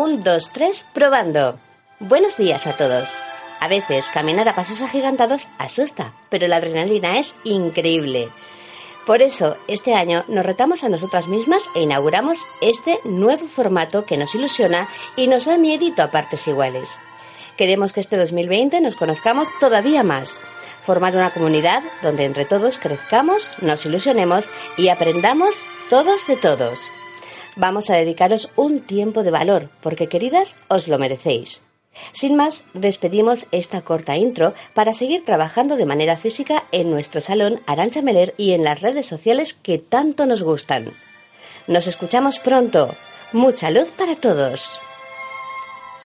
Un, dos, tres, probando. Buenos días a todos. A veces caminar a pasos agigantados asusta, pero la adrenalina es increíble. Por eso, este año nos retamos a nosotras mismas e inauguramos este nuevo formato que nos ilusiona y nos da miedito a partes iguales. Queremos que este 2020 nos conozcamos todavía más, formar una comunidad donde entre todos crezcamos, nos ilusionemos y aprendamos todos de todos. Vamos a dedicaros un tiempo de valor, porque queridas, os lo merecéis. Sin más, despedimos esta corta intro para seguir trabajando de manera física en nuestro salón Arancha Meler y en las redes sociales que tanto nos gustan. Nos escuchamos pronto. Mucha luz para todos.